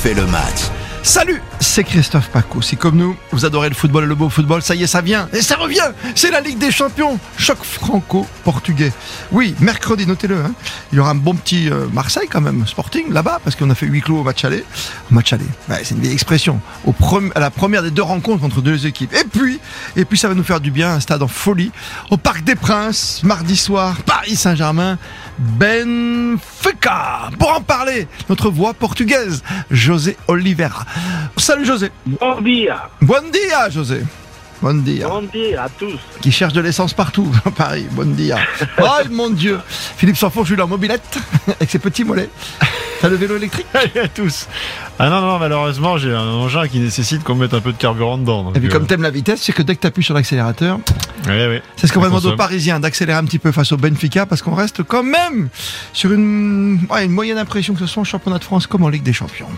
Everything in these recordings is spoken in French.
refait le match. Salut, c'est Christophe Paco. Si comme nous, vous adorez le football et le beau football, ça y est, ça vient. Et ça revient C'est la Ligue des Champions Choc franco-portugais. Oui, mercredi, notez-le. Hein. Il y aura un bon petit euh, Marseille quand même, Sporting, là-bas, parce qu'on a fait huis clos au match aller. Match aller, c'est une vieille expression. La première des deux rencontres entre deux équipes. Et puis, et puis ça va nous faire du bien, un stade en folie. Au Parc des Princes, mardi soir, Paris Saint-Germain. Benfica. Pour en parler, notre voix portugaise, José Oliveira. Salut José. Bon dia. Bon dia José. Bon dia. Bon dia à tous. Qui cherche de l'essence partout à Paris. Bon dia. oh mon Dieu. Philippe Sanfourche, lui, en mobilette, avec ses petits mollets. T'as le vélo électrique à tous. Ah non, non, malheureusement, j'ai un engin qui nécessite qu'on mette un peu de carburant dedans. et puis, comme euh, t'aimes la vitesse, c'est que dès que t'appuies sur l'accélérateur, c'est ce qu'on va demander aux Parisiens d'accélérer un petit peu face au Benfica parce qu'on reste quand même sur une, une moyenne impression que ce soit en championnat de France comme en Ligue des Champions.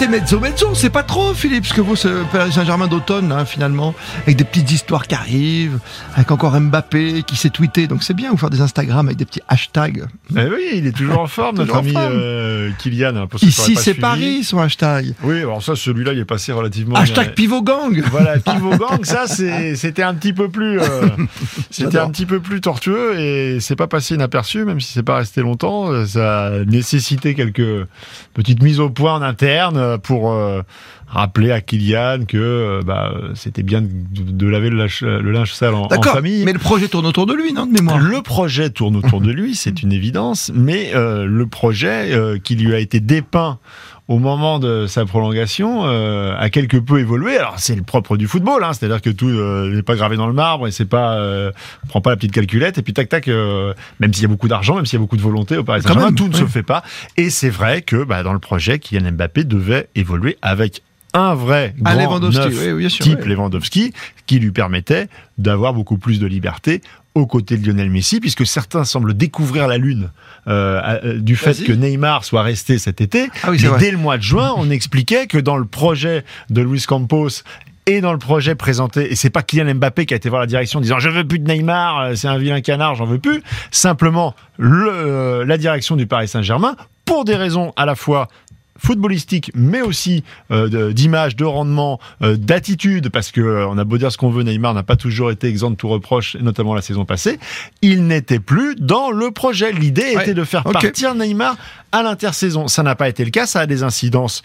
C'est mezzo mezzo, c'est pas trop Philippe, ce que vous, ce Paris Saint-Germain d'automne, hein, finalement, avec des petites histoires qui arrivent, avec encore Mbappé qui s'est tweeté, donc c'est bien, vous faire des Instagram avec des petits hashtags. Eh oui, il est toujours en forme, notre ami euh, Kylian. Hein, Ici c'est Paris, son hashtag. Oui, alors ça, celui-là, il est passé relativement... Hashtag Pivot Gang Voilà, Pivot Gang, ça, c'était un petit peu plus... Euh, c'était un petit peu plus tortueux, et c'est pas passé inaperçu, même si c'est pas resté longtemps, ça a nécessité quelques petites mises au point en interne, euh, pour euh, rappeler à Kylian que euh, bah, c'était bien de, laver le, linge sale en, famille. Mais le projet tourne autour de lui, non, de mémoire? Le projet tourne autour de lui, c'est une évidence, mais le projet qui lui a été dépeint au moment de sa prolongation, a quelque peu évolué. Alors c'est le propre du football, hein, c'est-à-dire que tout n'est pas gravé dans le marbre et c'est pas, on prend pas la petite calculette et puis tac tac, même s'il y a beaucoup d'argent, même s'il y a beaucoup de volonté au Paris Saint-Germain, tout ne se fait pas. Et c'est vrai que bah, dans le projet, Kylian Mbappé devait évoluer avec un vrai grand neuf type Lewandowski qui lui permettait d'avoir beaucoup plus de liberté aux côtés de Lionel Messi, puisque certains semblent découvrir la lune euh, euh, du fait que Neymar soit resté cet été. Ah dès le mois de juin, on expliquait que dans le projet de Luis Campos et dans le projet présenté, et c'est pas Kylian Mbappé qui a été voir la direction en disant je veux plus de Neymar, euh, c'est un vilain canard, j'en veux plus. Simplement, le, la direction du Paris Saint-Germain, pour des raisons à la fois footballistique, mais aussi euh, d'image, de rendement, euh, d'attitude, parce que euh, on a beau dire ce qu'on veut, Neymar n'a pas toujours été exempt de tout reproche, notamment la saison passée. Il n'était plus dans le projet. L'idée était de faire partir Neymar à l'intersaison. Ça n'a pas été le cas. Ça a des incidences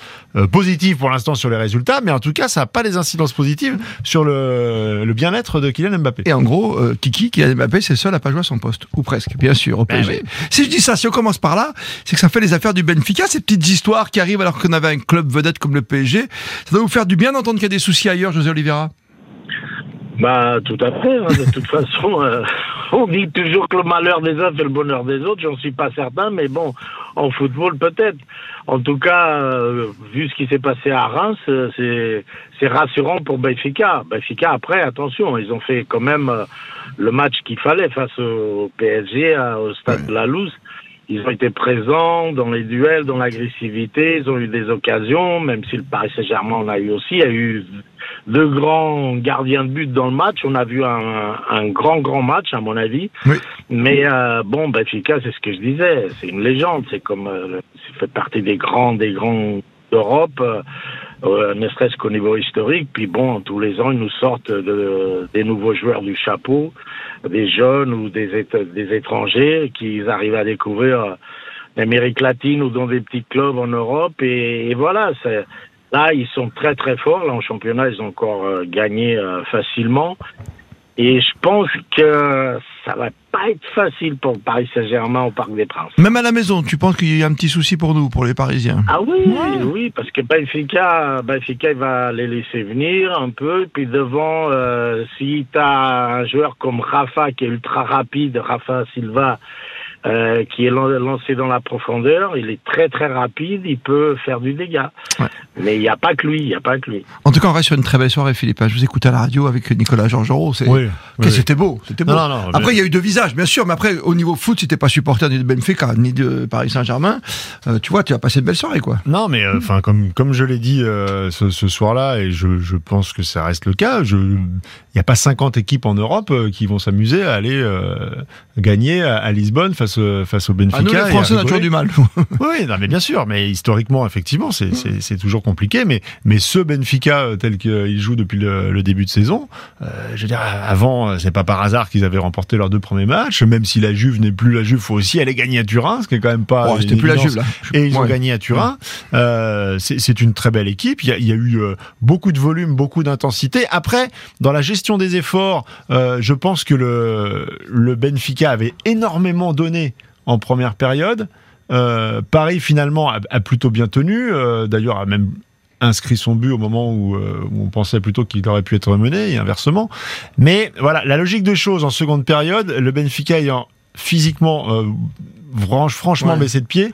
positives pour l'instant sur les résultats, mais en tout cas, ça n'a pas des incidences positives sur le, bien-être de Kylian Mbappé. Et en gros, Kiki, Kylian Mbappé, c'est le seul à pas jouer à son poste, ou presque, bien sûr, au ben PSG. Si je dis ça, si on commence par là, c'est que ça fait les affaires du Benfica, ces petites histoires qui arrive alors qu'on avait un club vedette comme le PSG. Ça doit vous faire du bien d'entendre qu'il y a des soucis ailleurs, José Oliveira bah, tout à fait. Hein. De toute façon, euh, on dit toujours que le malheur des uns fait le bonheur des autres. J'en suis pas certain, mais bon, en football peut-être. En tout cas, euh, vu ce qui s'est passé à Reims, euh, c'est rassurant pour Benfica. Benfica, après, attention, ils ont fait quand même le match qu'il fallait face au PSG, au stade de la Louse ils ont été présents dans les duels, dans l'agressivité, ils ont eu des occasions, même si le Paris Saint-Germain en a eu aussi. Il y a eu deux grands gardiens de but dans le match. On a vu un, un grand, grand match, à mon avis. Oui. Mais euh, bon, Benfica, c'est ce que je disais, c'est une légende. C'est comme, euh, ça fait partie des grands, des grands d'Europe. Euh, euh, ne serait-ce qu'au niveau historique. Puis bon, tous les ans, ils nous sortent de, des nouveaux joueurs du chapeau, des jeunes ou des, des étrangers qui arrivent à découvrir l'Amérique latine ou dans des petits clubs en Europe. Et, voilà, là, ils sont très très forts. Là, en championnat, ils ont encore euh, gagné euh, facilement. Et je pense que ça va pas être facile pour Paris Saint-Germain au Parc des Princes. Même à la maison, tu penses qu'il y a un petit souci pour nous, pour les Parisiens? Ah oui, oui, parce que Benfica, Benfica il va les laisser venir un peu. Puis devant, euh, si tu as un joueur comme Rafa qui est ultra rapide, Rafa Silva, euh, qui est lancé dans la profondeur, il est très très rapide, il peut faire du dégât. Mais il n'y a pas que lui, il n'y a pas que lui. En tout cas, on reste sur une très belle soirée, Philippe. Je vous écoute à la radio avec Nicolas Georgerot. C'est... Oui, oui. C'était beau, c'était beau. Non, non, non, après, mais- il y a eu deux visages, bien sûr, mais après, au niveau foot, si t'es pas supporter ni de Benfica, ni de Paris Saint-Germain, euh, tu vois, tu as passé une belle soirée, quoi. Non, mais euh, enfin, comme comme je l'ai dit euh, ce, ce soir-là, et je, je pense que ça reste le cas. Je, n'y a pas 50 équipes en Europe euh, qui vont s'amuser à aller euh, gagner à, à Lisbonne face au- face au Benfica. Ah, nous, les Français, on a toujours du mal. Oui, non, mais bien sûr, mais historiquement, effectivement, c'est c'est- c'est toujours compliqué. Mais, mais ce Benfica euh, tel qu'il joue depuis le, le début de saison, euh, je veux dire, avant, euh, c'est pas par hasard qu'ils avaient remporté leurs deux premiers matchs. Même si la Juve n'est plus la Juve, faut aussi aller gagner à Turin, ce qui est quand même pas. Oh, c'était plus la. Juve, là. Et ils ont Ouais. gagné à Turin. Euh, c'est c'est une très belle équipe. Il y a, il y a eu euh, beaucoup de volume, beaucoup d'intensité. Après, dans la gestion des efforts, euh, je pense que le, le Benfica avait énormément donné en première période. Euh, Paris finalement a, a plutôt bien tenu. Euh, D'ailleurs, a même inscrit son but au moment où, euh, où on pensait plutôt qu'il aurait pu être mené et inversement. Mais voilà, la logique des choses en seconde période, le Benfica ayant physiquement franch- franchement Ouais. baissé de pied.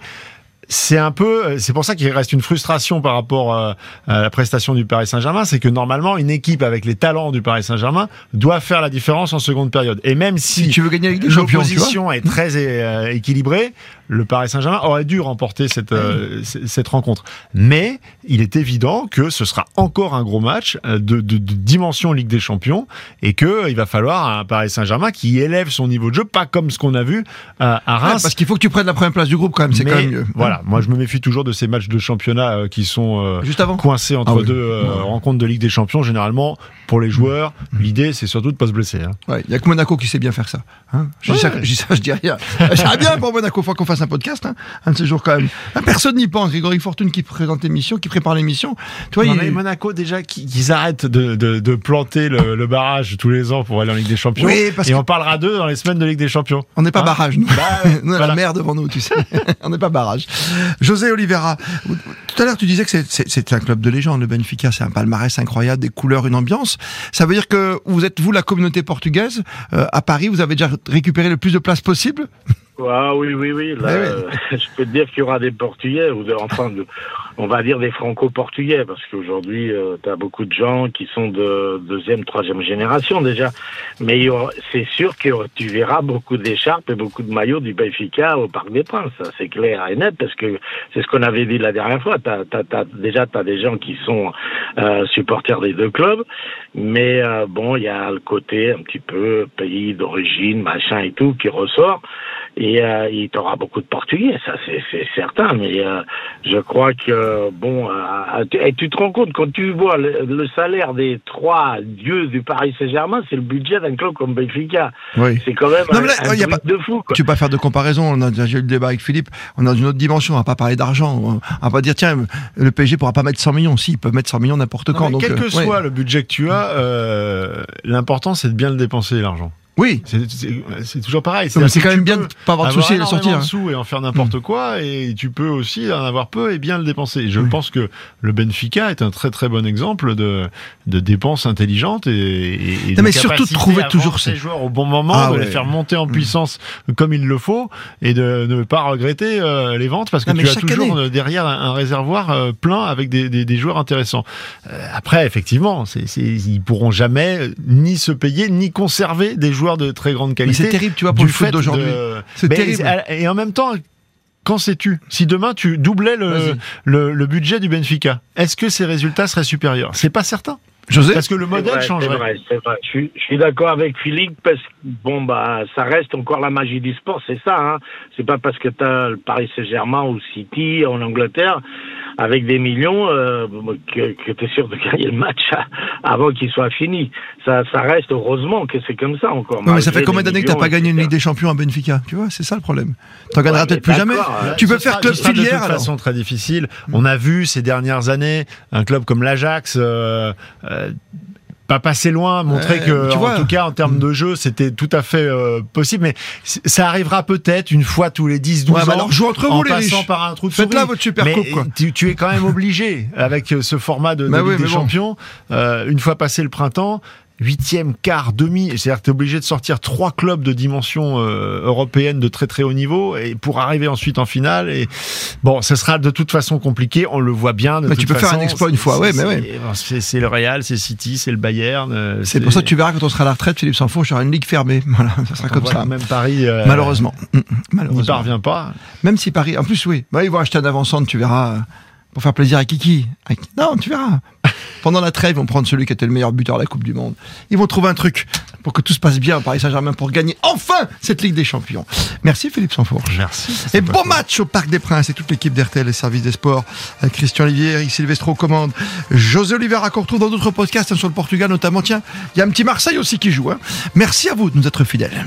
C'est un peu, euh, c'est pour ça qu'il reste une frustration par rapport euh, à la prestation du Paris Saint-Germain, c'est que normalement une équipe avec les talents du Paris Saint-Germain doit faire la différence en seconde période. Et même si, Si tu veux gagner avec des champions, tu vois. l'opposition est très euh, équilibrée, le Paris Saint-Germain aurait dû remporter cette, euh, c- cette rencontre. Mais il est évident que ce sera encore un gros match euh, de, de- de dimension Ligue des Champions et que euh, va falloir un Paris Saint-Germain qui élève son niveau de jeu, pas comme ce qu'on a vu à, à Ouais, Reims. parce qu'il faut que tu prennes la première place du groupe, quand même. C'est quand même mieux. Voilà, moi je me méfie toujours de ces matchs de championnat euh, qui sont euh, Juste avant. coincés entre Ah oui. deux euh, Ouais. rencontres de Ligue des Champions. Généralement, pour les joueurs, l'idée c'est surtout de pas se blesser. hein. Ouais, il y a que Monaco qui sait bien faire ça. Hein je, dis ça je dis ça, je dis rien. J'aimerais bien pour Monaco, faut qu'on fasse un podcast, hein, un de ces jours quand même. Ah, Personne n'y pense. Grégory Fortune qui présente l'émission, qui prépare l'émission. Tu vois, il- mais Monaco déjà qui- qu'ils arrêtent de, de- de planter le, le barrage tous les ans pour aller en Ligue des Champions. Oui, parce et que- on parlera d'eux dans les semaines de Ligue des Champions. on n'est pas Hein barrage, nous. Bah, nous, on a voilà. la mer devant nous, tu sais. on n'est pas barrage. José Oliveira, tout à l'heure, tu disais que c'est un club de légende, le Benfica. C'est un palmarès incroyable, des couleurs, une ambiance. Ça veut dire que vous êtes, vous, la communauté portugaise, euh, à Paris, vous avez déjà récupéré le plus de places possible? Ah oui, oui, oui. Là, ouais. euh, je peux te dire qu'il y aura des Portugais, ou de, enfin, de- on va dire des Franco-Portugais, parce qu'aujourd'hui, tu as beaucoup de gens qui sont de deuxième, troisième génération déjà. Mais c'est sûr que tu verras beaucoup d'écharpes et beaucoup de maillots du Benfica au Parc des Princes. C'est clair et net, parce que c'est ce qu'on avait dit la dernière fois. Déjà, tu as des gens qui sont euh, supporters des deux clubs, mais euh, bon, il y a le côté un petit peu pays d'origine, machin et tout, qui ressort. Et euh, il t'aura beaucoup de Portugais, ça c'est, c'est certain. Mais euh, je crois que bon, euh, tu, et tu te rends compte quand tu vois le, le salaire des trois dieux du Paris Saint-Germain, c'est le budget d'un club comme Benfica. Oui. C'est quand même Non, un, mais là, un il y a truc de fou. Quoi. Tu peux pas faire de comparaison. On a déjà eu le débat avec Philippe. On dans une autre dimension. On va pas parler d'argent. On va pas dire tiens, le PSG pourra pas mettre 100 millions. Si, ils peuvent mettre 100 millions n'importe quand. donc, quel que euh, ouais. soit le budget que tu as, euh, l'important c'est de bien le dépenser l'argent. Oui. C'est- toujours pareil. C'est quand même bien de pas avoir de soucis à la sortie. hein. sous et en faire n'importe quoi, et tu peux aussi en avoir peu et bien le dépenser. Je Oui. pense que le Benfica est un très très bon exemple de, de dépenses intelligentes et, et, et Non, mais surtout de trouver toujours ces- joueurs au bon moment, Ah de ouais. les faire monter en puissance comme il le faut et de ne pas regretter euh, les ventes parce que Non, tu as toujours année. derrière un, un réservoir euh, plein avec des, des, des joueurs intéressants. Euh, après, effectivement, c'est ils pourront jamais ni se payer ni conserver des joueurs de très grande Mais qualité c'est terrible, tu vois, pour du le foot d'aujourd'hui. de- C'est terrible. Et en même temps, qu'en sais-tu Si demain tu doublais le, le, le budget du Benfica, est-ce que ces résultats seraient supérieurs C'est pas certain. José Parce que le modèle vrai, changerait. C'est vrai, c'est vrai. Je suis, je suis d'accord avec Philippe parce que bon bah ça reste encore la magie du sport, c'est ça. Hein. C'est pas parce que tu as le Paris Saint-Germain ou City en Angleterre avec des millions euh, que, que tu es sûr de gagner le match avant qu'il soit fini. Ça, ça reste heureusement que c'est comme ça encore. Non, mais ça fait combien d'années que t'as millions, pas gagné une. Ligue des Champions à Benfica? Tu vois, c'est ça le problème. T'en gagneras Ouais, peut-être plus jamais. Tu peux faire club filière de toute alors. façon très difficile. On a vu ces dernières années un club comme l'Ajax. euh, euh, pas passer loin, montrer que, tu en tout cas, en termes de jeu, c'était tout à fait euh, possible. Mais ça arrivera peut-être une fois tous les 10, 12 Ouais, ans. bah alors joue entre vous en les passant riches. par un trou de Faites-la souris. votre super mais coupe, quoi. Tu, tu es quand même obligé avec ce format de, de Bah Ligue oui, des bon. Champions. euh, une fois passé le printemps, huitième, quart, demi. C'est-à-dire que tu es obligé de sortir trois clubs de dimension euh, européenne de très très haut niveau et pour arriver ensuite en finale. Et bon, ce sera de toute façon compliqué. On le voit bien. De Mais toute tu peux faire un exploit une fois, C'est- ouais, mais c'est- ouais. c'est- le Real, c'est City, c'est le Bayern. euh, C'est pour ça que tu verras quand on sera à la retraite, Philippe y aura une ligue fermée. Voilà, ça sera on comme ça. Même Paris. euh, Malheureusement. Mm, mm, N'y Malheureusement. parvient pas. Même si Paris. En plus, oui. Bah, ils vont acheter un avant-centre, tu verras. Pour faire plaisir à Kiki. Non, tu verras. Pendant la trêve, ils vont prendre celui qui était le meilleur buteur de la Coupe du Monde. Ils vont trouver un truc pour que tout se passe bien au Paris Saint-Germain pour gagner enfin cette Ligue des Champions. Merci Philippe Sanfourche. Merci. Et bon match au Parc des Princes et toute l'équipe d'RTL et Services des Sports. Euh, Christian Olivier, Eric Silvestro aux commandes. José Oliveira qu'on retrouve dans d'autres podcasts hein, sur le Portugal notamment. Tiens, il y a un petit Marseille aussi qui joue. hein. Merci à vous de nous être fidèles.